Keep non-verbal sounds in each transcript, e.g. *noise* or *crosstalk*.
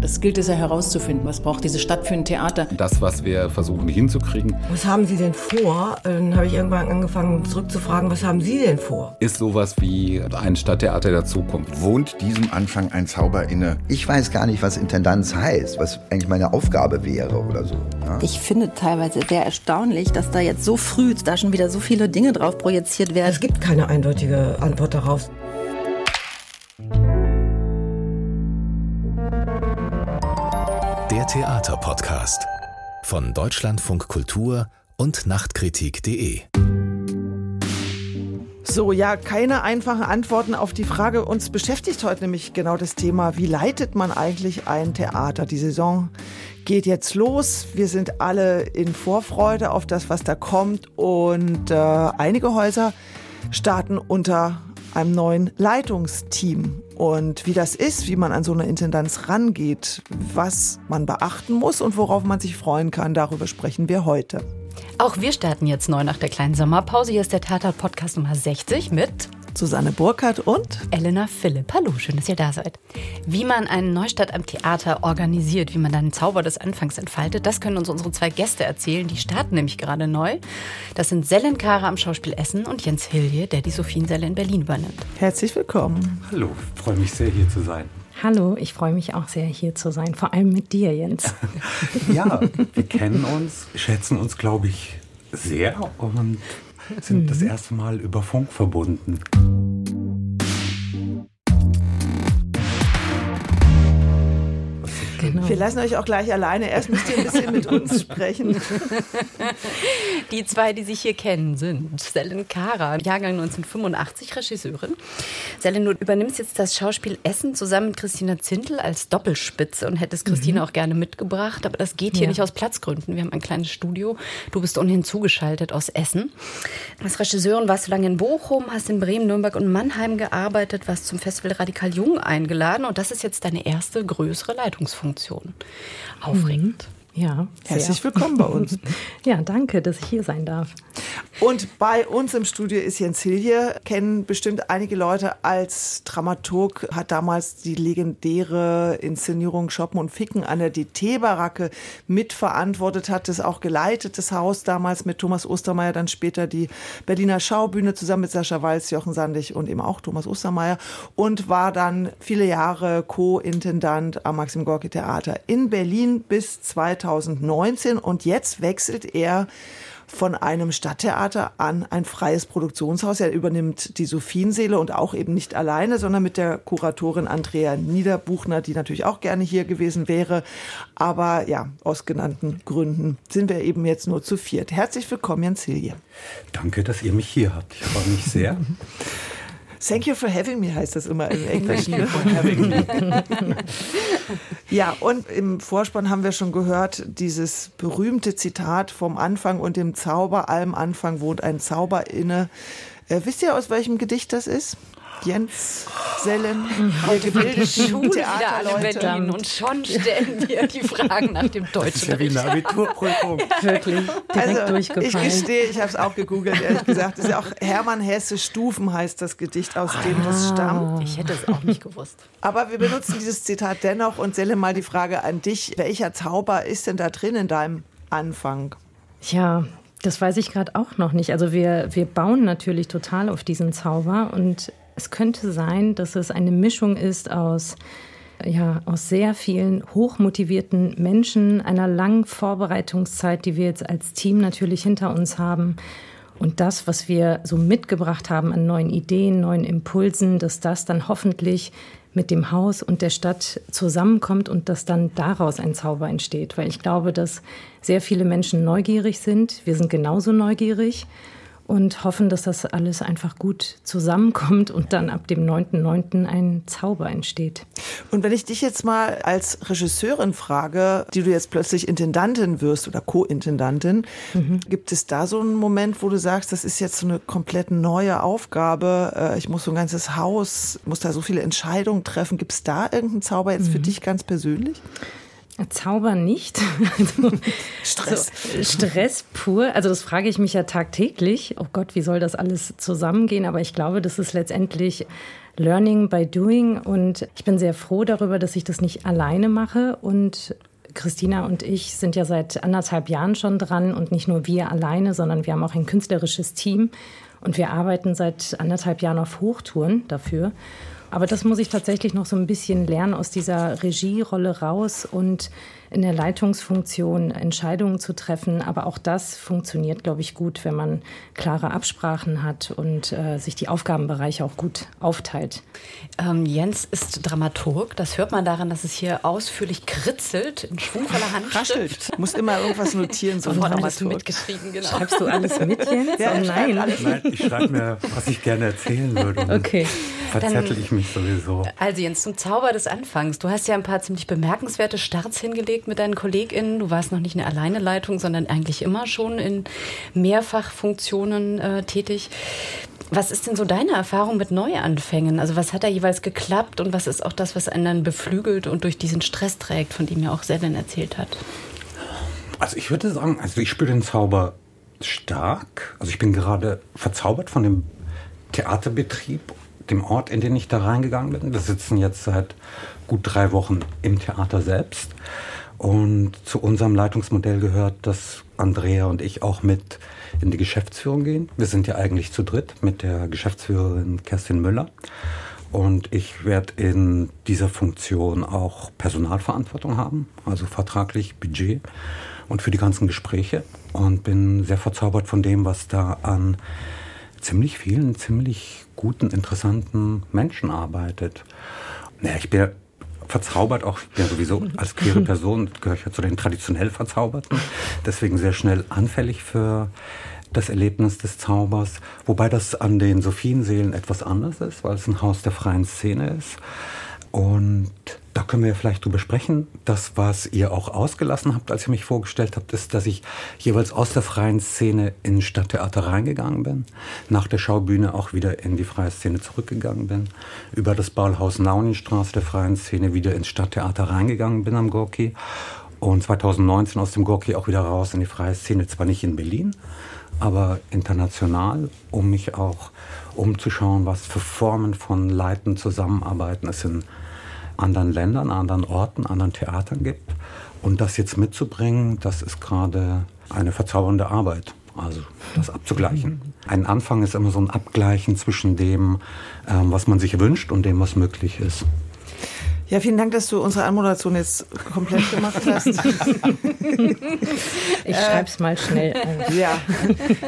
Das gilt es ja herauszufinden. Was braucht diese Stadt für ein Theater? Das, was wir versuchen hinzukriegen. Was haben Sie denn vor? Dann habe ich irgendwann angefangen zurückzufragen, was haben Sie denn vor? Ist sowas wie ein Stadttheater der Zukunft. Wohnt diesem Anfang ein Zauber inne? Ich weiß gar nicht, was Intendanz heißt, was eigentlich meine Aufgabe wäre oder so. Ja? Ich finde teilweise sehr erstaunlich, dass da jetzt so früh da schon wieder so viele Dinge drauf projiziert werden. Es gibt keine eindeutige Antwort darauf. Theaterpodcast von Deutschlandfunk Kultur und Nachtkritik.de. So, ja, keine einfachen Antworten auf die Frage. Uns beschäftigt heute nämlich genau das Thema, wie leitet man eigentlich ein Theater? Die Saison geht jetzt los. Wir sind alle in Vorfreude auf das, was da kommt. Und äh, einige Häuser starten unter einem neuen Leitungsteam. Und wie das ist, wie man an so eine Intendanz rangeht, was man beachten muss und worauf man sich freuen kann, darüber sprechen wir heute. Auch wir starten jetzt neu nach der kleinen Sommerpause. Hier ist der Tatort-Podcast Nummer 60 mit Susanne Burkhardt und Elena Philipp. Hallo, schön, dass ihr da seid. Wie man einen Neustart am Theater organisiert, wie man dann den Zauber des Anfangs entfaltet, das können uns unsere zwei Gäste erzählen. Die starten nämlich gerade neu. Das sind Selen Kara am Schauspiel Essen und Jens Hilje, der die Sophiensäle in Berlin übernimmt. Herzlich willkommen. Hallo, freue mich sehr hier zu sein. Hallo, ich freue mich auch sehr, hier zu sein, vor allem mit dir, Jens. *laughs* ja, wir kennen uns, schätzen uns, glaube ich, sehr und sind mhm. das erste Mal über Funk verbunden. Genau. Wir lassen euch auch gleich alleine. Erst müsst ihr ein bisschen mit uns *laughs* sprechen. *laughs* Die zwei, die sich hier kennen, sind Selen Kara, Jahrgang 1985, Regisseurin. Selen, du übernimmst jetzt das Schauspiel Essen zusammen mit Christina Zintel als Doppelspitze und hättest Christina mhm. auch gerne mitgebracht, aber das geht hier ja. nicht aus Platzgründen. Wir haben ein kleines Studio. Du bist ohnehin zugeschaltet aus Essen. Als Regisseurin warst du lange in Bochum, hast in Bremen, Nürnberg und Mannheim gearbeitet, warst zum Festival Radikal Jung eingeladen und das ist jetzt deine erste größere Leitungsfunktion. Funktion. Aufregend. Ja. Herzlich willkommen bei uns. *laughs* ja, danke, dass ich hier sein darf. Und bei uns im Studio ist Jens Hilje, kennen bestimmt einige Leute als Dramaturg, hat damals die legendäre Inszenierung Shoppen und Ficken an der DT-Baracke mitverantwortet, hat es auch geleitet, das Haus damals mit Thomas Ostermeier, dann später die Berliner Schaubühne zusammen mit Sascha Walz, Jochen Sandig und eben auch Thomas Ostermeier und war dann viele Jahre Co-Intendant am Maxim Gorki Theater in Berlin bis 2019 und jetzt wechselt er von einem Stadttheater an ein freies Produktionshaus. Er übernimmt die Sophienseele und auch eben nicht alleine, sondern mit der Kuratorin Andrea Niederbuchner, die natürlich auch gerne hier gewesen wäre. Aber ja, aus genannten Gründen sind wir eben jetzt nur zu viert. Herzlich willkommen, Jens Hilje. Danke, dass ihr mich hier habt. Ich freue mich sehr. *laughs* Thank you for having me heißt das immer im *laughs* Englischen. *laughs* ja, und im Vorspann haben wir schon gehört, dieses berühmte Zitat vom Anfang und dem Zauber, allem Anfang wohnt ein Zauber inne. Äh, wisst ihr, aus welchem Gedicht das ist? Jens Sellen, wir gebildeten Schule wieder alle Berlin und schon stellen wir die Fragen nach dem deutschen Das ist ja wie eine Abiturprüfung. *laughs* Wirklich, direkt also, durchgefallen. Ich gestehe, ich habe es auch gegoogelt, ehrlich gesagt. Das ist ja auch Hermann Hesse Stufen heißt das Gedicht, aus dem ah. das stammt. Ich hätte es auch nicht gewusst. Aber wir benutzen dieses Zitat dennoch und Selle mal die Frage an dich. Welcher Zauber ist denn da drin in deinem Anfang? Ja, das weiß ich gerade auch noch nicht. Also wir, wir bauen natürlich total auf diesen Zauber und es könnte sein, dass es eine Mischung ist aus ja, aus sehr vielen hochmotivierten Menschen, einer langen Vorbereitungszeit, die wir jetzt als Team natürlich hinter uns haben. Und das, was wir so mitgebracht haben an neuen Ideen, neuen Impulsen, dass das dann hoffentlich mit dem Haus und der Stadt zusammenkommt und dass dann daraus ein Zauber entsteht. Weil ich glaube, dass sehr viele Menschen neugierig sind. Wir sind genauso neugierig und hoffen, dass das alles einfach gut zusammenkommt und dann ab dem 9.9. ein Zauber entsteht. Und wenn ich dich jetzt mal als Regisseurin frage, die du jetzt plötzlich Intendantin wirst oder Co-Intendantin, mhm. gibt es da so einen Moment, wo du sagst, das ist jetzt so eine komplett neue Aufgabe, äh, ich muss so ein ganzes Haus, muss da so viele Entscheidungen treffen. Gibt es da irgendeinen Zauber jetzt mhm. für dich ganz persönlich? Zauber nicht. *laughs* Also, Stress. So, Stress pur. Also das frage ich mich ja tagtäglich. Oh Gott, wie soll das alles zusammengehen? Aber ich glaube, das ist letztendlich Learning by Doing. Und ich bin sehr froh darüber, dass ich das nicht alleine mache. Und Christina und ich sind ja seit anderthalb Jahren schon dran. Und nicht nur wir alleine, sondern wir haben auch ein künstlerisches Team. Und wir arbeiten seit anderthalb Jahren auf Hochtouren dafür. Aber das muss ich tatsächlich noch so ein bisschen lernen aus dieser Regierolle raus und in der Leitungsfunktion Entscheidungen zu treffen. Aber auch das funktioniert, glaube ich, gut, wenn man klare Absprachen hat und äh, sich die Aufgabenbereiche auch gut aufteilt. Ähm, Jens ist Dramaturg. Das hört man daran, dass es hier ausführlich kritzelt, in schwungvoller Hand. Raschelt. Muss immer irgendwas notieren, so ein Dramaturg. mitgeschrieben, genau. Schreibst du alles mit, Jens? Ja, oh, nein. nein, ich schreibe mir, was ich gerne erzählen würde. Okay. Verzettel ich mich sowieso. Also Jens, zum Zauber des Anfangs. Du hast ja ein paar ziemlich bemerkenswerte Starts hingelegt mit deinen KollegInnen. Du warst noch nicht in der Alleineleitung, sondern eigentlich immer schon in Mehrfachfunktionen äh, tätig. Was ist denn so deine Erfahrung mit Neuanfängen? Also was hat da jeweils geklappt und was ist auch das, was einen dann beflügelt und durch diesen Stress trägt, von dem ja auch Selin erzählt hat? Also ich würde sagen, also ich spüre den Zauber stark. Also ich bin gerade verzaubert von dem Theaterbetrieb, dem Ort, in den ich da reingegangen bin. Wir sitzen jetzt seit gut drei Wochen im Theater selbst. Und zu unserem Leitungsmodell gehört, dass Andrea und ich auch mit in die Geschäftsführung gehen. Wir sind ja eigentlich zu dritt mit der Geschäftsführerin Kerstin Müller. Und ich werde in dieser Funktion auch Personalverantwortung haben, also vertraglich Budget und für die ganzen Gespräche. Und bin sehr verzaubert von dem, was da an ziemlich vielen, ziemlich guten, interessanten Menschen arbeitet. Naja, ich bin verzaubert, auch ja sowieso als queere *laughs* Person gehöre ich ja zu den traditionell Verzauberten, deswegen sehr schnell anfällig für das Erlebnis des Zaubers, wobei das an den Sophienseelen etwas anders ist, weil es ein Haus der freien Szene ist. Und da können wir vielleicht drüber sprechen. Das, was ihr auch ausgelassen habt, als ihr mich vorgestellt habt, ist, dass ich jeweils aus der freien Szene in Stadttheater reingegangen bin, nach der Schaubühne auch wieder in die freie Szene zurückgegangen bin, über das Ballhaus Nauninstraße der freien Szene wieder ins Stadttheater reingegangen bin am Gorki und 2019 aus dem Gorki auch wieder raus in die freie Szene, zwar nicht in Berlin, aber international, um mich auch umzuschauen, was für Formen von Leiten, Zusammenarbeiten es in anderen Ländern, anderen Orten, anderen Theatern gibt. Und das jetzt mitzubringen, das ist gerade eine verzaubernde Arbeit. Also das abzugleichen. Ein Anfang ist immer so ein Abgleichen zwischen dem, ähm, was man sich wünscht und dem, was möglich ist. Ja, vielen Dank, dass du unsere Anmoderation jetzt komplett gemacht hast. *laughs* ich schreib's mal schnell auf. Ja,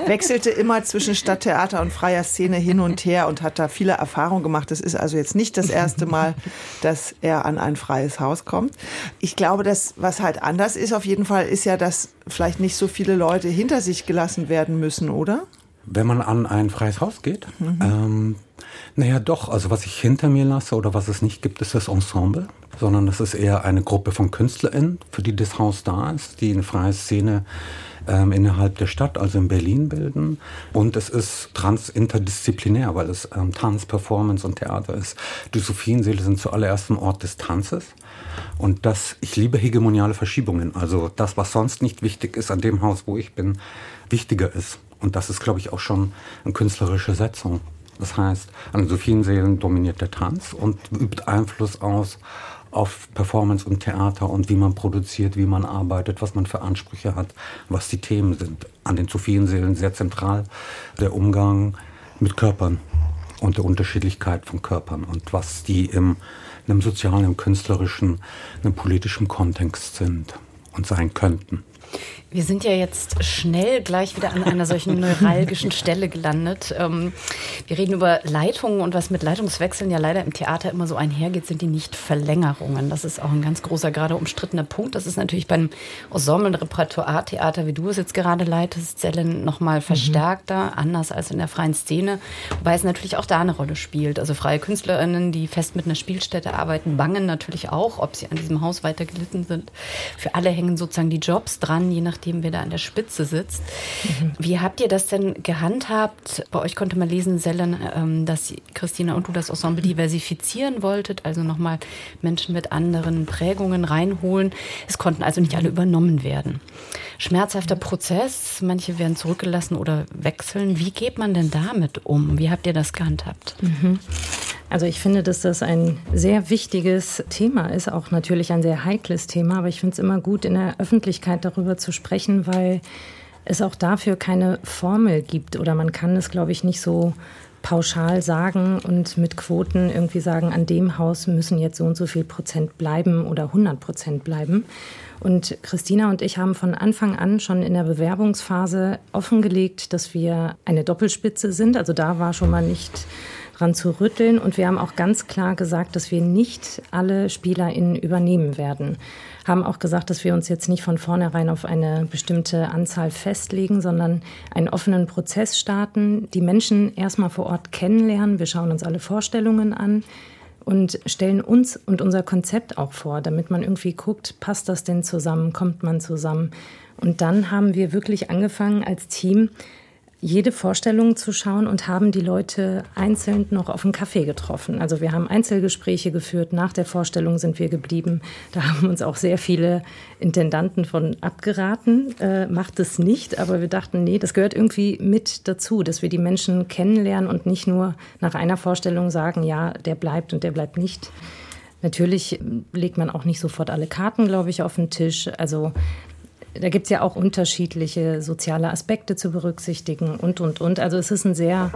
wechselte immer zwischen Stadttheater und freier Szene hin und her und hat da viele Erfahrungen gemacht. Das ist also jetzt nicht das erste Mal, dass er an ein freies Haus kommt. Ich glaube, dass was halt anders ist auf jeden Fall, ist ja, dass vielleicht nicht so viele Leute hinter sich gelassen werden müssen, oder? Wenn man an ein freies Haus geht, mhm. ähm, naja, doch. Also was ich hinter mir lasse oder was es nicht gibt, ist das Ensemble, sondern das ist eher eine Gruppe von KünstlerInnen, für die das Haus da ist, die eine freie Szene ähm, innerhalb der Stadt, also in Berlin bilden. Und es ist trans-interdisziplinär, weil es ähm, Tanz, Performance und Theater ist. Die Sophienseele sind zuallererst ein Ort des Tanzes. Und das, ich liebe hegemoniale Verschiebungen. Also das, was sonst nicht wichtig ist an dem Haus, wo ich bin, wichtiger ist. Und das ist, glaube ich, auch schon eine künstlerische Setzung. Das heißt, an so vielen Seelen dominiert der Tanz und übt Einfluss aus auf Performance und Theater und wie man produziert, wie man arbeitet, was man für Ansprüche hat, was die Themen sind. An den zu vielen Seelen sehr zentral der Umgang mit Körpern und der Unterschiedlichkeit von Körpern und was die im einem sozialen, im künstlerischen, einem politischen Kontext sind und sein könnten. Wir sind ja jetzt schnell gleich wieder an einer solchen *laughs* neuralgischen Stelle gelandet. Ähm, wir reden über Leitungen und was mit Leitungswechseln ja leider im Theater immer so einhergeht, sind die Nicht-Verlängerungen. Das ist auch ein ganz großer, gerade umstrittener Punkt. Das ist natürlich beim Ensemble- Repertoire-Theater, wie du es jetzt gerade leitest, Zellen noch mal verstärkter, mhm. anders als in der freien Szene. Wobei es natürlich auch da eine Rolle spielt. Also freie KünstlerInnen, die fest mit einer Spielstätte arbeiten, bangen natürlich auch, ob sie an diesem Haus weiter gelitten sind. Für alle hängen sozusagen die Jobs dran, je nach nachdem wer da an der Spitze sitzt. Mhm. Wie habt ihr das denn gehandhabt? Bei euch konnte man lesen, Sellen, ähm, dass Christina und du das Ensemble diversifizieren wolltet, also nochmal Menschen mit anderen Prägungen reinholen. Es konnten also nicht alle übernommen werden. Schmerzhafter Prozess, manche werden zurückgelassen oder wechseln. Wie geht man denn damit um? Wie habt ihr das gehandhabt? Mhm. Also ich finde, dass das ein sehr wichtiges Thema ist, auch natürlich ein sehr heikles Thema, aber ich finde es immer gut, in der Öffentlichkeit darüber zu sprechen, weil es auch dafür keine Formel gibt oder man kann es, glaube ich, nicht so pauschal sagen und mit Quoten irgendwie sagen, an dem Haus müssen jetzt so und so viel Prozent bleiben oder 100 Prozent bleiben. Und Christina und ich haben von Anfang an schon in der Bewerbungsphase offengelegt, dass wir eine Doppelspitze sind. Also da war schon mal nicht dran zu rütteln. Und wir haben auch ganz klar gesagt, dass wir nicht alle SpielerInnen übernehmen werden. Haben auch gesagt, dass wir uns jetzt nicht von vornherein auf eine bestimmte Anzahl festlegen, sondern einen offenen Prozess starten, die Menschen erstmal vor Ort kennenlernen. Wir schauen uns alle Vorstellungen an und stellen uns und unser Konzept auch vor, damit man irgendwie guckt, passt das denn zusammen, kommt man zusammen. Und dann haben wir wirklich angefangen als Team jede Vorstellung zu schauen und haben die Leute einzeln noch auf einen Kaffee getroffen. Also wir haben Einzelgespräche geführt. Nach der Vorstellung sind wir geblieben. Da haben uns auch sehr viele Intendanten von abgeraten. Äh, macht es nicht. Aber wir dachten, nee, das gehört irgendwie mit dazu, dass wir die Menschen kennenlernen und nicht nur nach einer Vorstellung sagen, ja, der bleibt und der bleibt nicht. Natürlich legt man auch nicht sofort alle Karten, glaube ich, auf den Tisch. Also da gibt es ja auch unterschiedliche soziale Aspekte zu berücksichtigen und, und, und. Also es ist ein sehr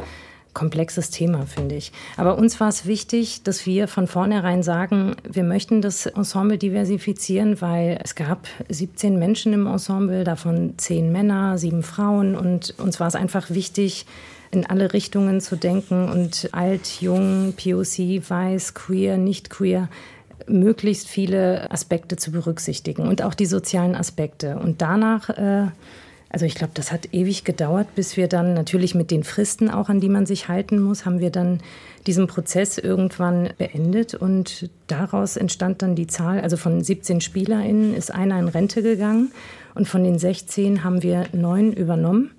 komplexes Thema, finde ich. Aber uns war es wichtig, dass wir von vornherein sagen, wir möchten das Ensemble diversifizieren, weil es gab 17 Menschen im Ensemble, davon 10 Männer, 7 Frauen. Und uns war es einfach wichtig, in alle Richtungen zu denken und alt, jung, POC, weiß, queer, nicht queer möglichst viele Aspekte zu berücksichtigen und auch die sozialen Aspekte. Und danach, äh, also ich glaube, das hat ewig gedauert, bis wir dann natürlich mit den Fristen auch, an die man sich halten muss, haben wir dann diesen Prozess irgendwann beendet und daraus entstand dann die Zahl, also von 17 SpielerInnen ist einer in Rente gegangen und von den 16 haben wir neun übernommen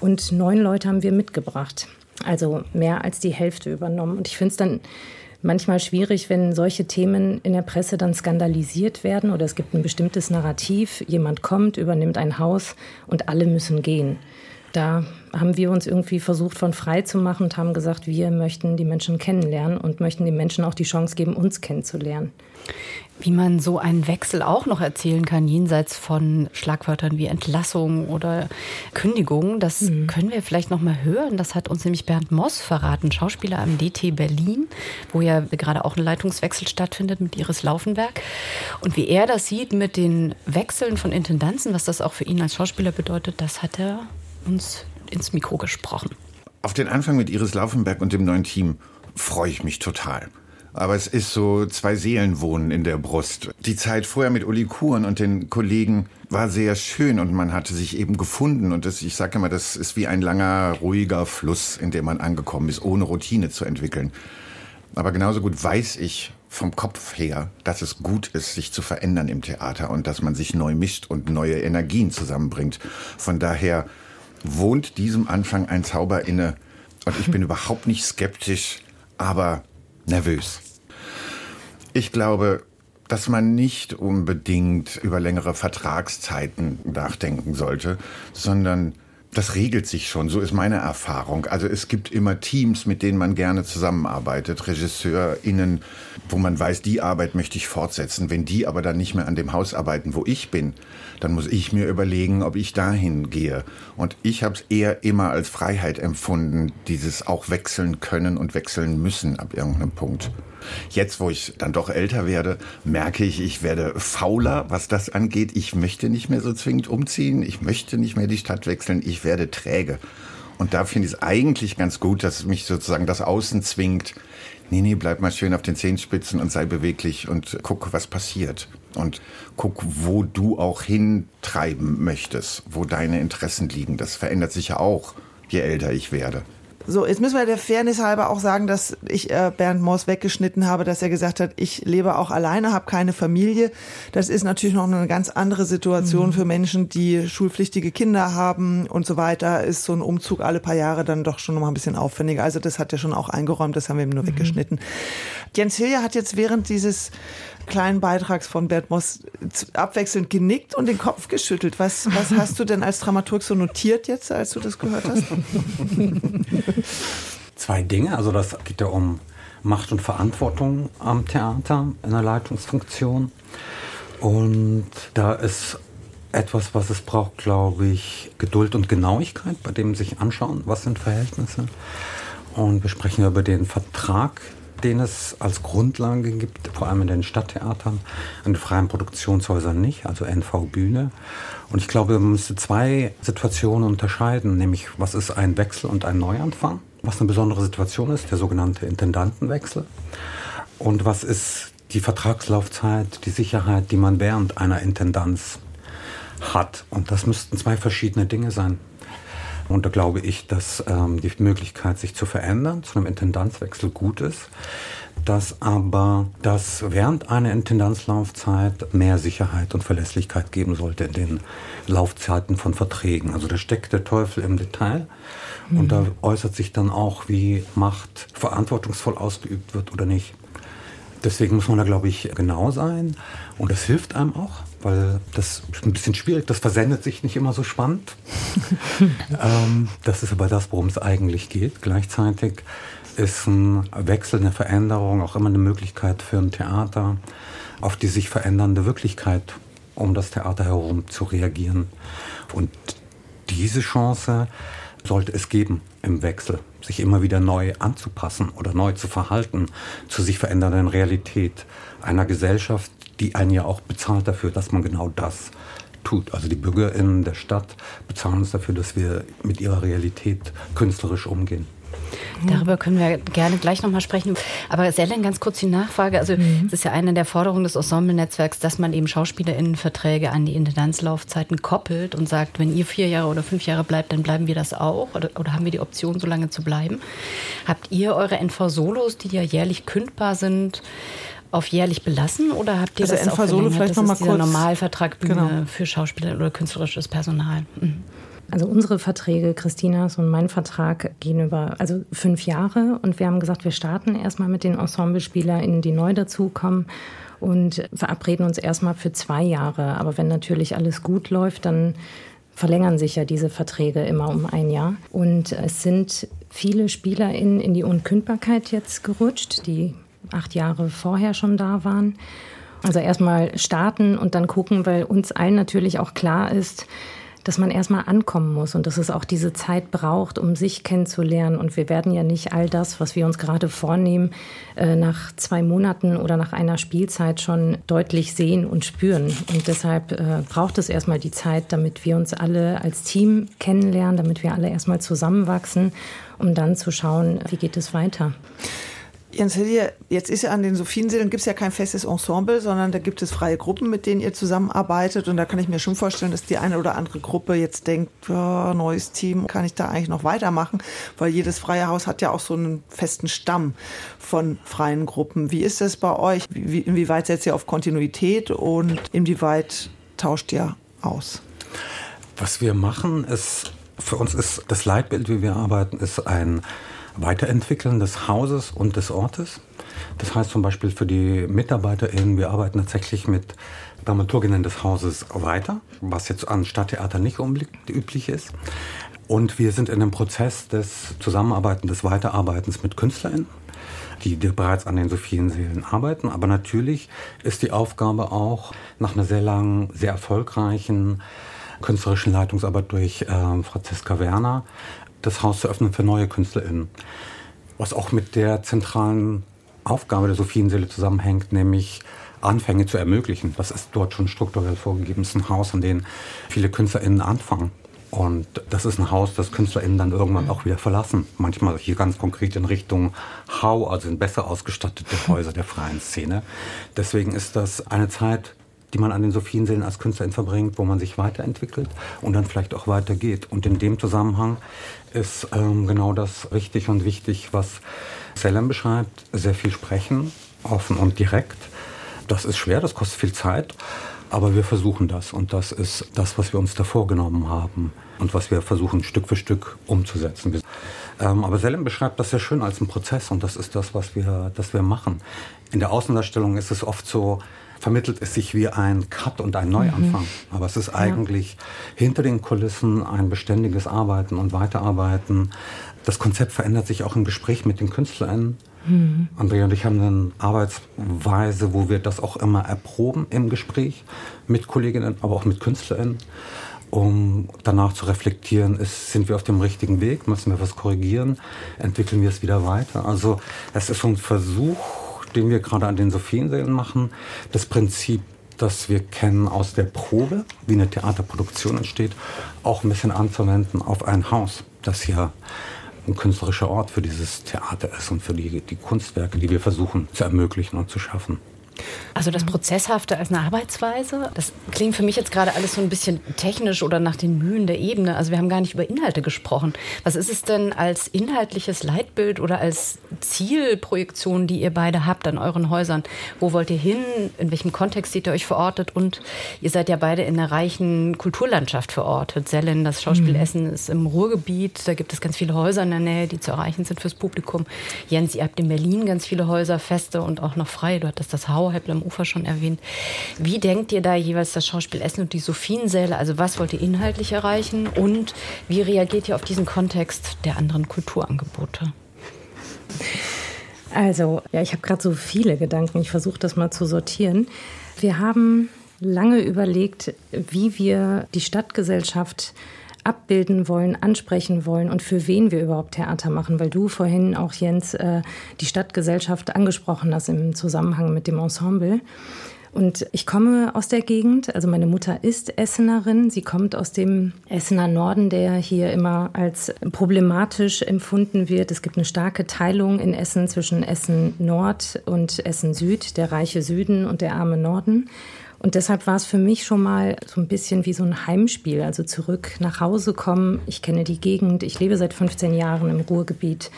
und neun Leute haben wir mitgebracht. Also mehr als die Hälfte übernommen. Und ich finde es dann manchmal schwierig, wenn solche Themen in der Presse dann skandalisiert werden oder es gibt ein bestimmtes Narrativ, jemand kommt, übernimmt ein Haus und alle müssen gehen. Da haben wir uns irgendwie versucht, von frei zu machen und haben gesagt, wir möchten die Menschen kennenlernen und möchten den Menschen auch die Chance geben, uns kennenzulernen. Wie man so einen Wechsel auch noch erzählen kann, jenseits von Schlagwörtern wie Entlassung oder Kündigung, das mhm. können wir vielleicht noch mal hören. Das hat uns nämlich Bernd Moss verraten, Schauspieler am DT Berlin, wo ja gerade auch ein Leitungswechsel stattfindet mit Iris Laufenberg. Und wie er das sieht mit den Wechseln von Intendanzen, was das auch für ihn als Schauspieler bedeutet, das hat er uns ins Mikro gesprochen. Auf den Anfang mit Iris Laufenberg und dem neuen Team freue ich mich total. Aber es ist so zwei Seelen wohnen in der Brust. Die Zeit vorher mit Uli Kuhn und den Kollegen war sehr schön und man hatte sich eben gefunden. Und das, ich sage immer, das ist wie ein langer, ruhiger Fluss, in dem man angekommen ist, ohne Routine zu entwickeln. Aber genauso gut weiß ich vom Kopf her, dass es gut ist, sich zu verändern im Theater und dass man sich neu mischt und neue Energien zusammenbringt. Von daher wohnt diesem Anfang ein Zauber inne. Und ich bin *laughs* überhaupt nicht skeptisch, aber nervös. Ich glaube, dass man nicht unbedingt über längere Vertragszeiten nachdenken sollte, sondern das regelt sich schon, so ist meine Erfahrung. Also es gibt immer Teams, mit denen man gerne zusammenarbeitet, RegisseurInnen, wo man weiß, die Arbeit möchte ich fortsetzen. Wenn die aber dann nicht mehr an dem Haus arbeiten, wo ich bin, dann muss ich mir überlegen, ob ich dahin gehe. Und ich habe es eher immer als Freiheit empfunden, dieses auch wechseln können und wechseln müssen ab irgendeinem Punkt. Jetzt, wo ich dann doch älter werde, merke ich, ich werde fauler, was das angeht. Ich möchte nicht mehr so zwingend umziehen. Ich möchte nicht mehr die Stadt wechseln. Ich werde träge. Und da finde ich es eigentlich ganz gut, dass mich sozusagen das Außen zwingt. Nee, nee, bleib mal schön auf den Zehenspitzen und sei beweglich und guck, was passiert. Und guck, wo du auch hintreiben möchtest, wo deine Interessen liegen. Das verändert sich ja auch, je älter ich werde. So, jetzt müssen wir der Fairness halber auch sagen, dass ich äh, Bernd Moss weggeschnitten habe, dass er gesagt hat, ich lebe auch alleine, habe keine Familie. Das ist natürlich noch eine ganz andere Situation mhm. für Menschen, die schulpflichtige Kinder haben und so weiter. Ist so ein Umzug alle paar Jahre dann doch schon noch mal ein bisschen aufwendiger. Also das hat er schon auch eingeräumt, das haben wir ihm nur mhm. weggeschnitten. Jens Hilja hat jetzt während dieses kleinen Beitrags von Bert Moss abwechselnd genickt und den Kopf geschüttelt. Was, was hast du denn als Dramaturg so notiert jetzt, als du das gehört hast? *laughs* Zwei Dinge. Also das geht ja um Macht und Verantwortung am Theater in der Leitungsfunktion. Und da ist etwas, was es braucht, glaube ich, Geduld und Genauigkeit, bei dem sich anschauen, was sind Verhältnisse. Und wir sprechen über den Vertrag, den es als Grundlage gibt, vor allem in den Stadttheatern, an den freien Produktionshäusern nicht, also NV Bühne. Und ich glaube, man müsste zwei Situationen unterscheiden, nämlich was ist ein Wechsel und ein Neuanfang, was eine besondere Situation ist, der sogenannte Intendantenwechsel, und was ist die Vertragslaufzeit, die Sicherheit, die man während einer Intendanz hat. Und das müssten zwei verschiedene Dinge sein. Und da glaube ich, dass ähm, die Möglichkeit, sich zu verändern, zu einem Intendanzwechsel gut ist, dass aber das während einer Intendanzlaufzeit mehr Sicherheit und Verlässlichkeit geben sollte in den Laufzeiten von Verträgen. Also da steckt der Teufel im Detail. Mhm. Und da äußert sich dann auch, wie Macht verantwortungsvoll ausgeübt wird oder nicht. Deswegen muss man da, glaube ich, genau sein. Und das hilft einem auch weil das ist ein bisschen schwierig, das versendet sich nicht immer so spannend. *laughs* ähm, das ist aber das, worum es eigentlich geht. Gleichzeitig ist ein Wechsel, eine Veränderung auch immer eine Möglichkeit für ein Theater, auf die sich verändernde Wirklichkeit um das Theater herum zu reagieren. Und diese Chance sollte es geben im Wechsel, sich immer wieder neu anzupassen oder neu zu verhalten zu sich verändernden Realität einer Gesellschaft, die einen ja auch bezahlt dafür, dass man genau das tut. Also die BürgerInnen der Stadt bezahlen uns dafür, dass wir mit ihrer Realität künstlerisch umgehen. Darüber können wir gerne gleich nochmal sprechen. Aber Selen, ganz kurz die Nachfrage. Also mhm. es ist ja eine der Forderungen des Ensemble-Netzwerks, dass man eben SchauspielerInnenverträge an die Intendanzlaufzeiten koppelt und sagt, wenn ihr vier Jahre oder fünf Jahre bleibt, dann bleiben wir das auch. Oder, oder haben wir die Option, so lange zu bleiben? Habt ihr eure NV-Solos, die ja jährlich kündbar sind, auf jährlich belassen oder habt ihr also das auch Solo vielleicht das noch mal kurz Normalvertrag Bühne genau. für Schauspieler oder künstlerisches Personal? Mhm. Also unsere Verträge, Christinas und mein Vertrag, gehen über also fünf Jahre und wir haben gesagt, wir starten erstmal mit den EnsemblespielerInnen, die neu dazukommen und verabreden uns erstmal für zwei Jahre. Aber wenn natürlich alles gut läuft, dann verlängern sich ja diese Verträge immer um ein Jahr. Und es sind viele SpielerInnen in die Unkündbarkeit jetzt gerutscht, die acht Jahre vorher schon da waren. Also erstmal starten und dann gucken, weil uns allen natürlich auch klar ist, dass man erstmal ankommen muss und dass es auch diese Zeit braucht, um sich kennenzulernen. Und wir werden ja nicht all das, was wir uns gerade vornehmen, äh, nach zwei Monaten oder nach einer Spielzeit schon deutlich sehen und spüren. Und deshalb äh, braucht es erstmal die Zeit, damit wir uns alle als Team kennenlernen, damit wir alle erstmal zusammenwachsen, um dann zu schauen, wie geht es weiter. Jens Hillier, jetzt ist ja an den Sophienseelen gibt es ja kein festes Ensemble, sondern da gibt es freie Gruppen, mit denen ihr zusammenarbeitet. Und da kann ich mir schon vorstellen, dass die eine oder andere Gruppe jetzt denkt, oh, neues Team, kann ich da eigentlich noch weitermachen? Weil jedes freie Haus hat ja auch so einen festen Stamm von freien Gruppen. Wie ist das bei euch? Wie, inwieweit setzt ihr auf Kontinuität und inwieweit tauscht ihr aus? Was wir machen, ist, für uns ist das Leitbild, wie wir arbeiten, ist ein Weiterentwickeln des Hauses und des Ortes. Das heißt zum Beispiel für die MitarbeiterInnen, wir arbeiten tatsächlich mit Dramaturginnen des Hauses weiter, was jetzt an Stadttheater nicht üblich ist. Und wir sind in dem Prozess des Zusammenarbeiten, des Weiterarbeitens mit KünstlerInnen, die bereits an den Sophienseelen arbeiten. Aber natürlich ist die Aufgabe auch nach einer sehr langen, sehr erfolgreichen künstlerischen Leitungsarbeit durch äh, Franziska Werner das Haus zu öffnen für neue KünstlerInnen. Was auch mit der zentralen Aufgabe der Sophienseele zusammenhängt, nämlich Anfänge zu ermöglichen. Das ist dort schon strukturell vorgegeben. Es ist ein Haus, an dem viele KünstlerInnen anfangen. Und das ist ein Haus, das KünstlerInnen dann irgendwann auch wieder verlassen. Manchmal hier ganz konkret in Richtung Hau, also in besser ausgestattete Häuser der freien Szene. Deswegen ist das eine Zeit die man an den Sophienseelen als Künstlerin verbringt, wo man sich weiterentwickelt und dann vielleicht auch weitergeht. Und in dem Zusammenhang ist ähm, genau das richtig und wichtig, was Selen beschreibt. Sehr viel sprechen, offen und direkt. Das ist schwer, das kostet viel Zeit. Aber wir versuchen das und das ist das, was wir uns da vorgenommen haben und was wir versuchen Stück für Stück umzusetzen. Ähm, aber Selim beschreibt das sehr schön als einen Prozess und das ist das, was wir, das wir machen. In der Außendarstellung ist es oft so, vermittelt es sich wie ein Cut und ein Neuanfang. Mhm. Aber es ist eigentlich ja. hinter den Kulissen ein beständiges Arbeiten und Weiterarbeiten. Das Konzept verändert sich auch im Gespräch mit den KünstlerInnen. Mhm. Andrea und ich haben eine Arbeitsweise, wo wir das auch immer erproben im Gespräch mit Kolleginnen, aber auch mit KünstlerInnen, um danach zu reflektieren, ist, sind wir auf dem richtigen Weg, müssen wir was korrigieren, entwickeln wir es wieder weiter. Also es ist so ein Versuch, den wir gerade an den Sophiensälen machen, das Prinzip das wir kennen aus der Probe, wie eine Theaterproduktion entsteht, auch ein bisschen anzuwenden auf ein Haus, das ja ein künstlerischer Ort für dieses Theater ist und für die, die Kunstwerke, die wir versuchen zu ermöglichen und zu schaffen. Also das Prozesshafte als eine Arbeitsweise, das klingt für mich jetzt gerade alles so ein bisschen technisch oder nach den Mühen der Ebene. Also wir haben gar nicht über Inhalte gesprochen. Was ist es denn als inhaltliches Leitbild oder als Zielprojektion, die ihr beide habt an euren Häusern? Wo wollt ihr hin? In welchem Kontext seht ihr euch verortet? Und ihr seid ja beide in einer reichen Kulturlandschaft verortet. Sellen, das Schauspiel mhm. Essen ist im Ruhrgebiet. Da gibt es ganz viele Häuser in der Nähe, die zu erreichen sind fürs Publikum. Jens, ihr habt in Berlin ganz viele Häuser, feste und auch noch frei. Du hattest das Hau Auheppel am Ufer schon erwähnt. Wie denkt ihr da jeweils das Schauspiel Essen und die Sophiensäle? Also was wollt ihr inhaltlich erreichen und wie reagiert ihr auf diesen Kontext der anderen Kulturangebote? Also, ja, ich habe gerade so viele Gedanken. Ich versuche das mal zu sortieren. Wir haben lange überlegt, wie wir die Stadtgesellschaft abbilden wollen, ansprechen wollen und für wen wir überhaupt Theater machen, weil du vorhin auch, Jens, äh, die Stadtgesellschaft angesprochen hast im Zusammenhang mit dem Ensemble. Und ich komme aus der Gegend, also meine Mutter ist Essenerin. Sie kommt aus dem Essener Norden, der hier immer als problematisch empfunden wird. Es gibt eine starke Teilung in Essen zwischen Essen Nord und Essen Süd, der reiche Süden und der arme Norden. Und deshalb war es für mich schon mal so ein bisschen wie so ein Heimspiel, also zurück nach Hause kommen. Ich kenne die Gegend, ich lebe seit 15 Jahren im Ruhrgebiet.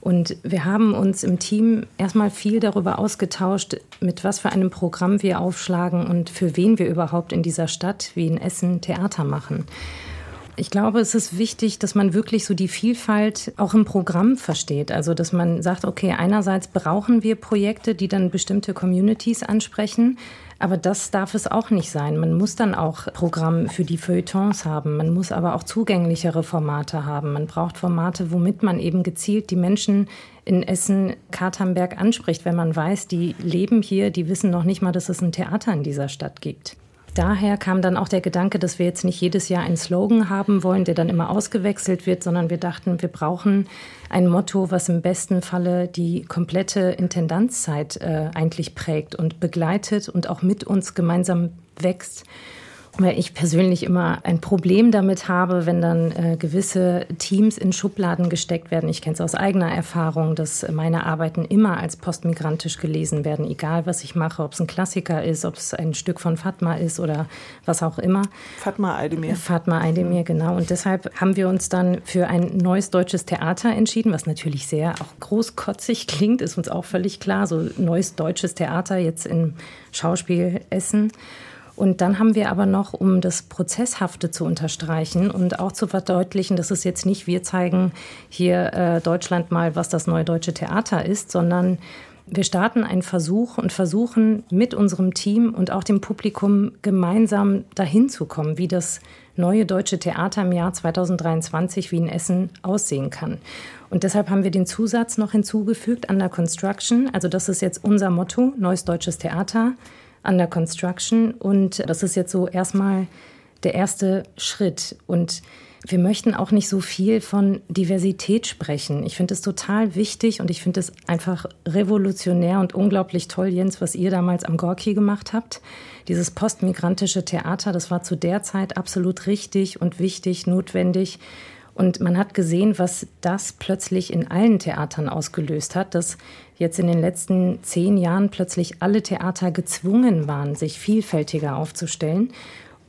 Und wir haben uns im Team erstmal viel darüber ausgetauscht, mit was für einem Programm wir aufschlagen und für wen wir überhaupt in dieser Stadt wie in Essen Theater machen. Ich glaube, es ist wichtig, dass man wirklich so die Vielfalt auch im Programm versteht. Also, dass man sagt, okay, einerseits brauchen wir Projekte, die dann bestimmte Communities ansprechen. Aber das darf es auch nicht sein. Man muss dann auch Programm für die Feuilletons haben. Man muss aber auch zugänglichere Formate haben. Man braucht Formate, womit man eben gezielt die Menschen in Essen, Katernberg anspricht, wenn man weiß, die leben hier, die wissen noch nicht mal, dass es ein Theater in dieser Stadt gibt daher kam dann auch der Gedanke, dass wir jetzt nicht jedes Jahr einen Slogan haben wollen, der dann immer ausgewechselt wird, sondern wir dachten, wir brauchen ein Motto, was im besten Falle die komplette Intendanzzeit äh, eigentlich prägt und begleitet und auch mit uns gemeinsam wächst weil ich persönlich immer ein Problem damit habe, wenn dann äh, gewisse Teams in Schubladen gesteckt werden. Ich kenne es aus eigener Erfahrung, dass meine Arbeiten immer als postmigrantisch gelesen werden, egal was ich mache, ob es ein Klassiker ist, ob es ein Stück von Fatma ist oder was auch immer. Fatma Aydemir. Fatma Aydemir, genau. Und deshalb haben wir uns dann für ein neues deutsches Theater entschieden, was natürlich sehr auch großkotzig *laughs* klingt, ist uns auch völlig klar. So neues deutsches Theater jetzt im Schauspiel Essen. Und dann haben wir aber noch, um das Prozesshafte zu unterstreichen und auch zu verdeutlichen, dass es jetzt nicht wir zeigen hier äh, Deutschland mal, was das neue deutsche Theater ist, sondern wir starten einen Versuch und versuchen mit unserem Team und auch dem Publikum gemeinsam dahin zu kommen, wie das neue deutsche Theater im Jahr 2023 wie in Essen aussehen kann. Und deshalb haben wir den Zusatz noch hinzugefügt, Under Construction. Also das ist jetzt unser Motto, Neues Deutsches Theater under construction. Und das ist jetzt so erstmal der erste Schritt. Und wir möchten auch nicht so viel von Diversität sprechen. Ich finde es total wichtig und ich finde es einfach revolutionär und unglaublich toll, Jens, was ihr damals am Gorki gemacht habt. Dieses postmigrantische Theater, das war zu der Zeit absolut richtig und wichtig, notwendig. Und man hat gesehen, was das plötzlich in allen Theatern ausgelöst hat, dass jetzt in den letzten zehn Jahren plötzlich alle Theater gezwungen waren, sich vielfältiger aufzustellen.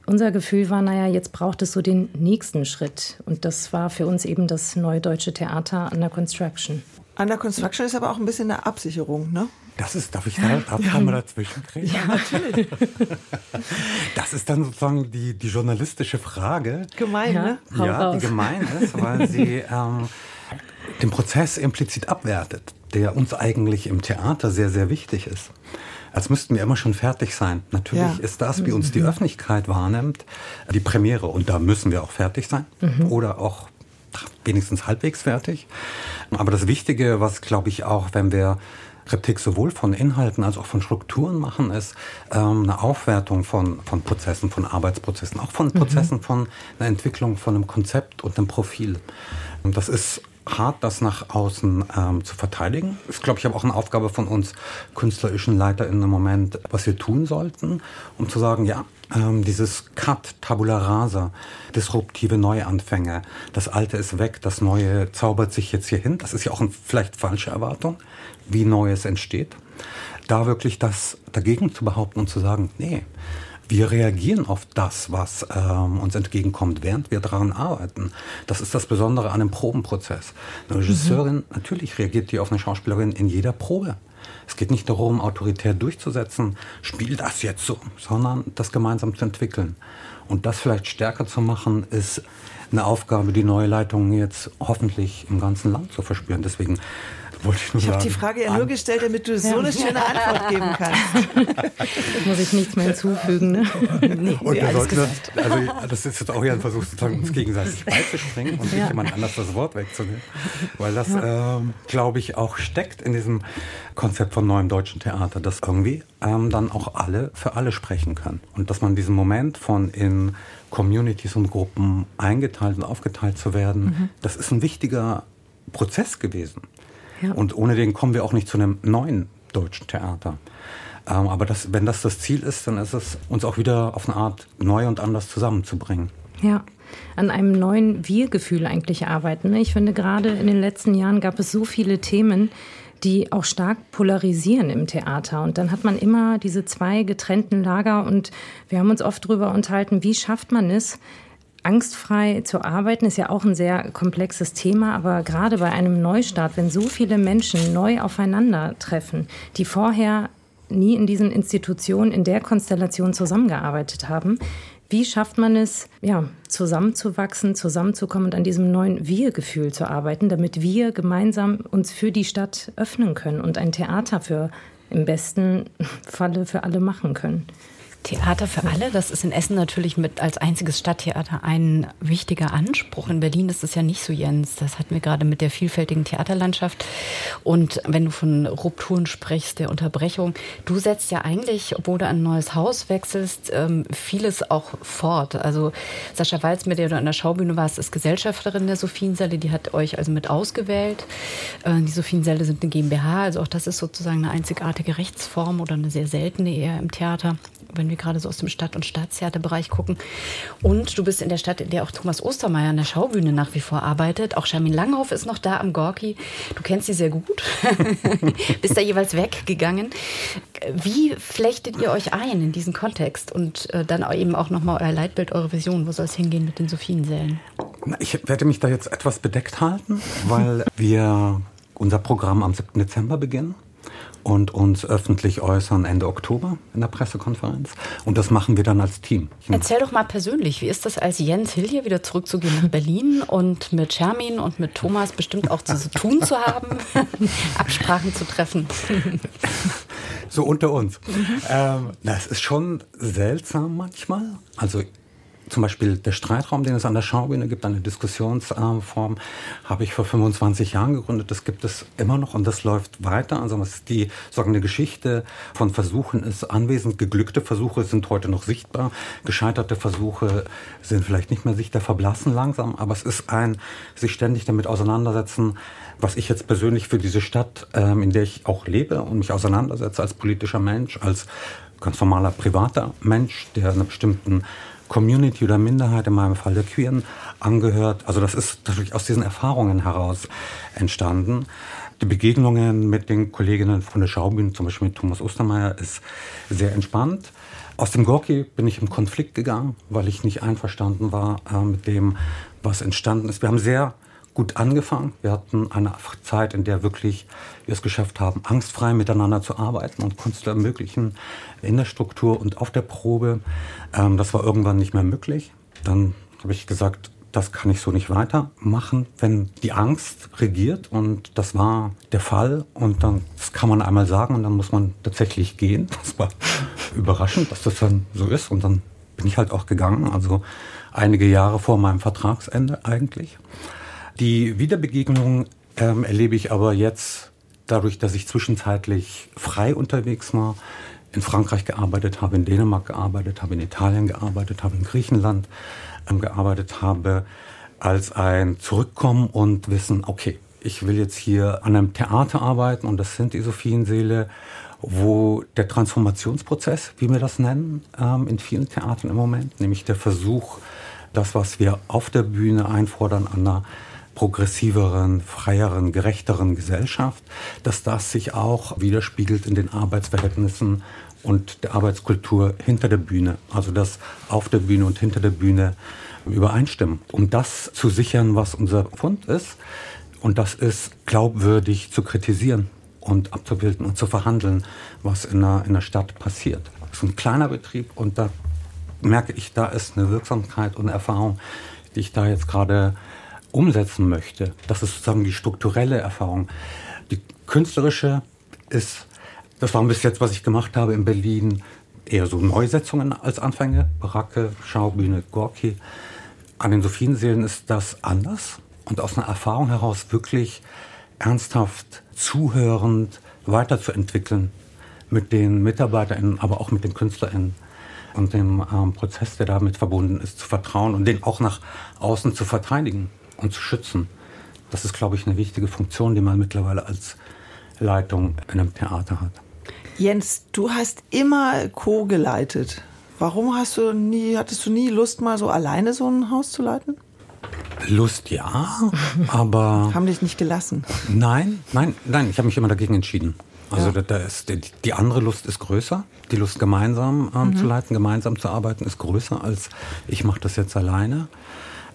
Unser Gefühl war, naja, jetzt braucht es so den nächsten Schritt. Und das war für uns eben das Neue Deutsche Theater Under Construction. Under Construction ist aber auch ein bisschen eine Absicherung, ne? Das ist, darf ich da darf ja. mal dazwischen kriegen? Ja, natürlich. *laughs* Das ist dann sozusagen die, die journalistische Frage. Gemein, Ja. ne? Ja, die gemein ist, weil sie *laughs* ähm, den Prozess implizit abwertet, der uns eigentlich im Theater sehr, sehr wichtig ist. Als müssten wir immer schon fertig sein. Natürlich Ja. ist das, wie uns die Öffentlichkeit wahrnimmt, die Premiere. Und da müssen wir auch fertig sein. Oder auch wenigstens halbwegs fertig. Aber das Wichtige, was glaube ich auch, wenn wir Kritik sowohl von Inhalten als auch von Strukturen machen, ist ähm, eine Aufwertung von, von Prozessen, von Arbeitsprozessen, auch von Prozessen von einer Entwicklung von einem Konzept und einem Profil. Und das ist hart, das nach außen ähm, zu verteidigen. Ist, glaube ich, aber auch eine Aufgabe von uns künstlerischen LeiterInnen im Moment, was wir tun sollten, um zu sagen, ja, ähm, dieses Cut, Tabula Rasa, disruptive Neuanfänge, das Alte ist weg, das Neue zaubert sich jetzt hier hin. Das ist ja auch eine vielleicht falsche Erwartung, wie Neues entsteht. Da wirklich das dagegen zu behaupten und zu sagen, nee, wir reagieren auf das, was ähm, uns entgegenkommt, während wir daran arbeiten. Das ist das Besondere an dem Probenprozess. Eine Regisseurin, natürlich reagiert die auf eine Schauspielerin in jeder Probe. Es geht nicht darum, autoritär durchzusetzen, spiel das jetzt so, sondern das gemeinsam zu entwickeln. Und das vielleicht stärker zu machen, ist eine Aufgabe, die neue Leitungen jetzt hoffentlich im ganzen Land zu verspüren. Deswegen wollte ich nur Ich habe sagen. die Frage ja nur gestellt, damit du so eine schöne Antwort geben kannst. *laughs* Muss ich nichts mehr hinzufügen. Ne? Nee, Und wir sollten das, gesagt. also das ist jetzt auch hier ein Versuch, sozusagen uns gegenseitig *laughs* beizuspringen und nicht jemand anders das Wort wegzunehmen. Weil das, ähm, glaube ich, auch steckt in diesem Konzept von neuem deutschen Theater, dass irgendwie ähm, dann auch alle für alle sprechen können. Und dass man diesen Moment von in Communities und Gruppen eingeteilt und aufgeteilt zu werden, das ist ein wichtiger Prozess gewesen. Ja. Und ohne den kommen wir auch nicht zu einem neuen deutschen Theater. Ähm, aber das, wenn das das Ziel ist, dann ist es, uns auch wieder auf eine Art neu und anders zusammenzubringen. Ja, an einem neuen Wir-Gefühl eigentlich arbeiten. ne? Ich finde, gerade in den letzten Jahren gab es so viele Themen, die auch stark polarisieren im Theater. Und dann hat man immer diese zwei getrennten Lager und wir haben uns oft darüber unterhalten, wie schafft man es, angstfrei zu arbeiten, ist ja auch ein sehr komplexes Thema, aber gerade bei einem Neustart, wenn so viele Menschen neu aufeinandertreffen, die vorher nie in diesen Institutionen in der Konstellation zusammengearbeitet haben, wie schafft man es, ja, zusammenzuwachsen, zusammenzukommen und an diesem neuen Wir-Gefühl zu arbeiten, damit wir gemeinsam uns für die Stadt öffnen können und ein Theater für im besten Falle für alle machen können? Theater für alle, das ist in Essen natürlich mit als einziges Stadttheater ein wichtiger Anspruch. In Berlin ist es ja nicht so, Jens. Das hatten wir gerade mit der vielfältigen Theaterlandschaft. Und wenn du von Rupturen sprichst, der Unterbrechung, du setzt ja eigentlich, obwohl du ein neues Haus wechselst, ähm, vieles auch fort. Also Sascha Walz, mit der du an der Schaubühne warst, ist Gesellschafterin der Sophiensäle. Die hat euch also mit ausgewählt. Äh, Die Sophiensäle sind eine GmbH. Also auch das ist sozusagen eine einzigartige Rechtsform oder eine sehr seltene eher im Theater wenn wir gerade so aus dem Stadt- und Staatstheaterbereich gucken. Und du bist in der Stadt, in der auch Thomas Ostermeier an der Schaubühne nach wie vor arbeitet. Auch Charmin Langhoff ist noch da am Gorki. Du kennst sie sehr gut. *laughs* bist da jeweils weggegangen. Wie flechtet ihr euch ein in diesen Kontext? Und äh, dann eben auch nochmal euer Leitbild, eure Vision. Wo soll es hingehen mit den Sophiensälen? Ich werde mich da jetzt etwas bedeckt halten, weil wir unser Programm am 7. Dezember beginnen und uns öffentlich äußern Ende Oktober in der Pressekonferenz. Und das machen wir dann als Team. Erzähl doch mal persönlich, wie ist das als Jens Hilje wieder zurückzugehen nach Berlin und mit Shermin und mit Thomas bestimmt auch zu tun zu haben, *laughs* Absprachen zu treffen? *laughs* So unter uns. Ähm, das ist schon seltsam manchmal. Also zum Beispiel der Streitraum, den es an der Schaubühne gibt, eine Diskussionsform, habe ich vor 25 Jahren gegründet. Das gibt es immer noch und das läuft weiter. Also was die eine Geschichte von Versuchen ist anwesend. Geglückte Versuche sind heute noch sichtbar. Gescheiterte Versuche sind vielleicht nicht mehr sichtbar, verblassen langsam. Aber es ist ein sich ständig damit auseinandersetzen, was ich jetzt persönlich für diese Stadt, ähm, in der ich auch lebe und mich auseinandersetze als politischer Mensch, als ganz normaler privater Mensch, der einer bestimmten Community oder Minderheit, in meinem Fall der Queeren, angehört. Also das ist natürlich aus diesen Erfahrungen heraus entstanden. Die Begegnungen mit den Kolleginnen von der Schaubühne, zum Beispiel mit Thomas Ostermeier, ist sehr entspannt. Aus dem Gorki bin ich im Konflikt gegangen, weil ich nicht einverstanden war äh, mit dem, was entstanden ist. Wir haben sehr gut angefangen. Wir hatten eine Zeit, in der wirklich wir es geschafft haben, angstfrei miteinander zu arbeiten und Kunst zu ermöglichen in der Struktur und auf der Probe. Ähm, das war irgendwann nicht mehr möglich. Dann habe ich gesagt, das kann ich so nicht weitermachen, wenn die Angst regiert. Und das war der Fall. Und dann, das kann man einmal sagen und dann muss man tatsächlich gehen. *laughs* Das war überraschend, dass das dann so ist. Und dann bin ich halt auch gegangen. Also einige Jahre vor meinem Vertragsende eigentlich. Die Wiederbegegnung ähm, erlebe ich aber jetzt dadurch, dass ich zwischenzeitlich frei unterwegs war, in Frankreich gearbeitet habe, in Dänemark gearbeitet habe, in Italien gearbeitet habe, in Griechenland ähm, gearbeitet habe, als ein Zurückkommen und wissen, okay, ich will jetzt hier an einem Theater arbeiten und das sind die Sophienseele, wo der Transformationsprozess, wie wir das nennen, ähm, in vielen Theatern im Moment, nämlich der Versuch, das, was wir auf der Bühne einfordern, an einer progressiveren, freieren, gerechteren Gesellschaft, dass das sich auch widerspiegelt in den Arbeitsverhältnissen und der Arbeitskultur hinter der Bühne. Also dass auf der Bühne und hinter der Bühne übereinstimmen. Um das zu sichern, was unser Fund ist, und das ist glaubwürdig zu kritisieren und abzubilden und zu verhandeln, was in der, in der Stadt passiert. Das ist ein kleiner Betrieb und da merke ich, da ist eine Wirksamkeit und Erfahrung, die ich da jetzt gerade umsetzen möchte. Das ist sozusagen die strukturelle Erfahrung. Die künstlerische ist das war bis jetzt, was ich gemacht habe in Berlin, eher so Neusetzungen als Anfänge. Baracke, Schaubühne, Gorki. An den Sophienseelen ist das anders und aus einer Erfahrung heraus wirklich ernsthaft zuhörend weiterzuentwickeln mit den MitarbeiterInnen, aber auch mit den KünstlerInnen und dem ähm, Prozess, der damit verbunden ist, zu vertrauen und den auch nach außen zu verteidigen und zu schützen. Das ist, glaube ich, eine wichtige Funktion, die man mittlerweile als Leitung in einem Theater hat. Jens, du hast immer co-geleitet. Warum hast du nie, hattest du nie Lust, mal so alleine so ein Haus zu leiten? Lust ja, aber. *laughs* Haben dich nicht gelassen? Nein, nein, nein, ich habe mich immer dagegen entschieden. Also ja. da, da ist, die, die, andere Lust ist größer. Die Lust gemeinsam ähm, mhm. zu leiten, gemeinsam zu arbeiten, ist größer als ich mache das jetzt alleine.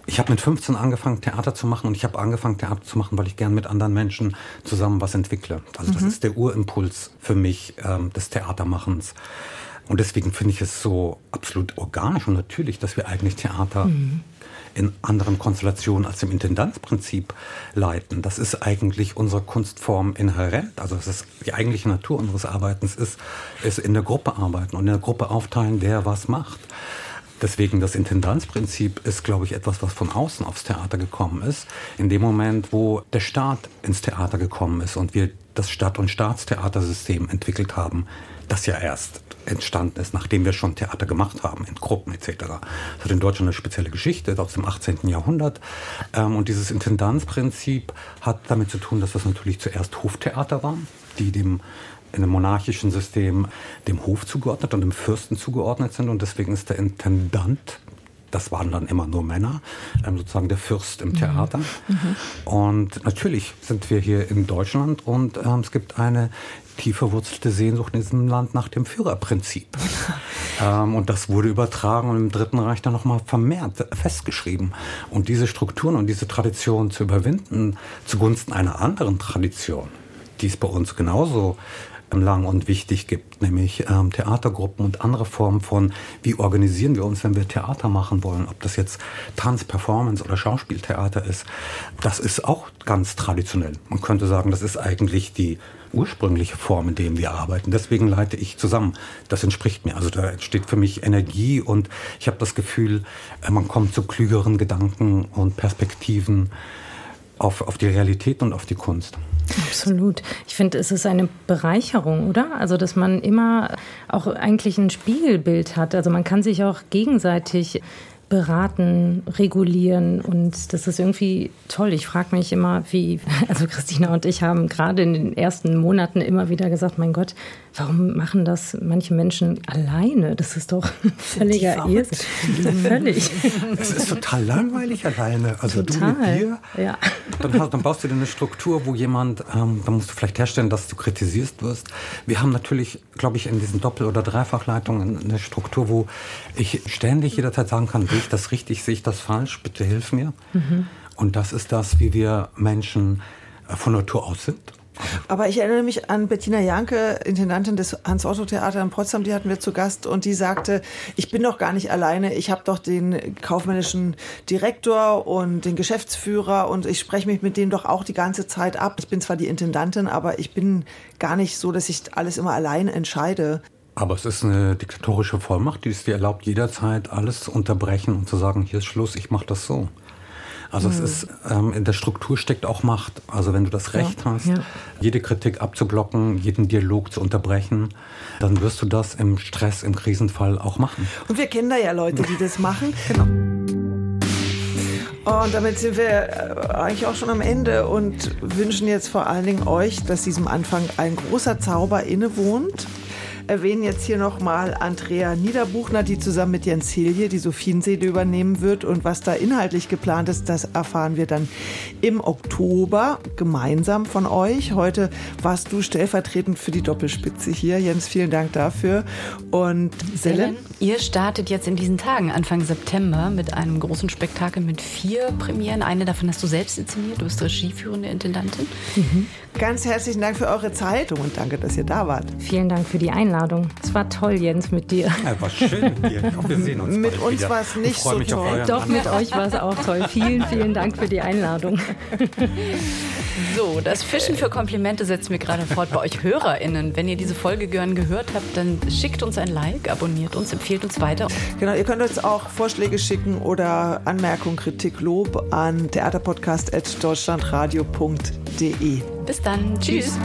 Ich habe mit 15 angefangen, Theater zu machen und ich habe angefangen, Theater zu machen, weil ich gern mit anderen Menschen zusammen was entwickle. Also das mhm. ist der Urimpuls für mich ähm, des Theatermachens. Und deswegen finde ich es so absolut organisch und natürlich, dass wir eigentlich Theater mhm. in anderen Konstellationen als im Intendanzprinzip leiten. Das ist eigentlich unsere Kunstform inhärent. Also das ist die eigentliche Natur unseres Arbeitens ist, ist in der Gruppe arbeiten und in der Gruppe aufteilen, wer was macht. Deswegen das Intendanzprinzip ist, glaube ich, etwas, was von außen aufs Theater gekommen ist. In dem Moment, wo der Staat ins Theater gekommen ist und wir das Stadt- und Staatstheatersystem entwickelt haben, das ja erst entstanden ist, nachdem wir schon Theater gemacht haben, in Gruppen etc. Das hat in Deutschland eine spezielle Geschichte aus dem 18. Jahrhundert. Ähm, und dieses Intendanzprinzip hat damit zu tun, dass das natürlich zuerst Hoftheater waren, die dem in einem monarchischen System dem Hof zugeordnet und dem Fürsten zugeordnet sind. Und deswegen ist der Intendant, das waren dann immer nur Männer, ähm, sozusagen der Fürst im mhm. Theater. Mhm. Und natürlich sind wir hier in Deutschland und ähm, es gibt eine tief verwurzelte Sehnsucht in diesem Land nach dem Führerprinzip. *laughs* ähm, und das wurde übertragen und im Dritten Reich dann nochmal vermehrt festgeschrieben. Und diese Strukturen und diese Tradition zu überwinden zugunsten einer anderen Tradition, die es bei uns genauso lang und wichtig gibt, nämlich ähm, Theatergruppen und andere Formen von, wie organisieren wir uns, wenn wir Theater machen wollen, ob das jetzt Tanz, Performance oder Schauspieltheater ist, das ist auch ganz traditionell. Man könnte sagen, das ist eigentlich die ursprüngliche Form, in der wir arbeiten. Deswegen leite ich zusammen. Das entspricht mir. Also da entsteht für mich Energie und ich habe das Gefühl, man kommt zu klügeren Gedanken und Perspektiven auf, auf die Realität und auf die Kunst. Absolut. Ich finde, es ist eine Bereicherung, oder? Also, dass man immer auch eigentlich ein Spiegelbild hat. Also man kann sich auch gegenseitig beraten, regulieren und das ist irgendwie toll. Ich frage mich immer, wie, also Christina und ich haben gerade in den ersten Monaten immer wieder gesagt, mein Gott, warum machen das manche Menschen alleine? Das ist doch *laughs* völliger Irrsinn. Völlig. Es ist total langweilig alleine. Also Total. du mit dir, Ja. dann, hast, dann baust du dir eine Struktur, wo jemand, ähm, dann musst du vielleicht herstellen, dass du kritisierst wirst. Wir haben natürlich, glaube ich, in diesen Doppel- oder Dreifachleitungen eine Struktur, wo ich ständig jederzeit sagen kann, sehe ich das richtig, sehe ich das falsch, bitte hilf mir. Mhm. Und das ist das, wie wir Menschen äh, von Natur aus sind. Aber ich erinnere mich an Bettina Janke, Intendantin des Hans-Otto-Theater in Potsdam, die hatten wir zu Gast und die sagte, ich bin doch gar nicht alleine, ich habe doch den kaufmännischen Direktor und den Geschäftsführer und ich spreche mich mit dem doch auch die ganze Zeit ab. Ich bin zwar die Intendantin, aber ich bin gar nicht so, dass ich alles immer alleine entscheide. Aber es ist eine diktatorische Vollmacht, die es dir erlaubt, jederzeit alles zu unterbrechen und zu sagen, hier ist Schluss, ich mache das so. Also es Mhm. ist, ähm, in der Struktur steckt auch Macht. Also wenn du das Recht hast, ja. jede Kritik abzublocken, jeden Dialog zu unterbrechen, dann wirst du das im Stress, im Krisenfall auch machen. Und wir kennen da ja Leute, die das machen. Genau. Und damit sind wir äh, eigentlich auch schon am Ende und wünschen jetzt vor allen Dingen euch, dass diesem Anfang ein großer Zauber innewohnt. Erwähnen jetzt hier nochmal Andrea Niederbuchner, die zusammen mit Jens Hilje die Sophienseele übernehmen wird. Und was da inhaltlich geplant ist, das erfahren wir dann im Oktober gemeinsam von euch. Heute warst du stellvertretend für die Doppelspitze hier. Jens, vielen Dank dafür. Und Selle? Selen, ihr startet jetzt in diesen Tagen, Anfang September, mit einem großen Spektakel mit vier Premieren. Eine davon hast du selbst inszeniert, du bist regieführende Intendantin. Ganz herzlichen Dank für eure Zeit und danke, dass ihr da wart. Vielen Dank für die Einladung. Es war toll, Jens, mit dir. Ja, war schön mit dir. Ich hoffe, wir sehen uns *laughs* Mit bald uns war es Ich nicht so toll. Doch, mit euch war es auch toll. Vielen, vielen Dank für die Einladung. *laughs* So, das Fischen für Komplimente setzt mir gerade fort bei euch HörerInnen. Wenn ihr diese Folge gern gehört habt, dann schickt uns ein Like, abonniert uns, empfehlt uns weiter. Genau, ihr könnt uns auch Vorschläge schicken oder Anmerkungen, Kritik, Lob an theaterpodcast.deutschlandradio.de. Bis dann. Tschüss. Tschüss.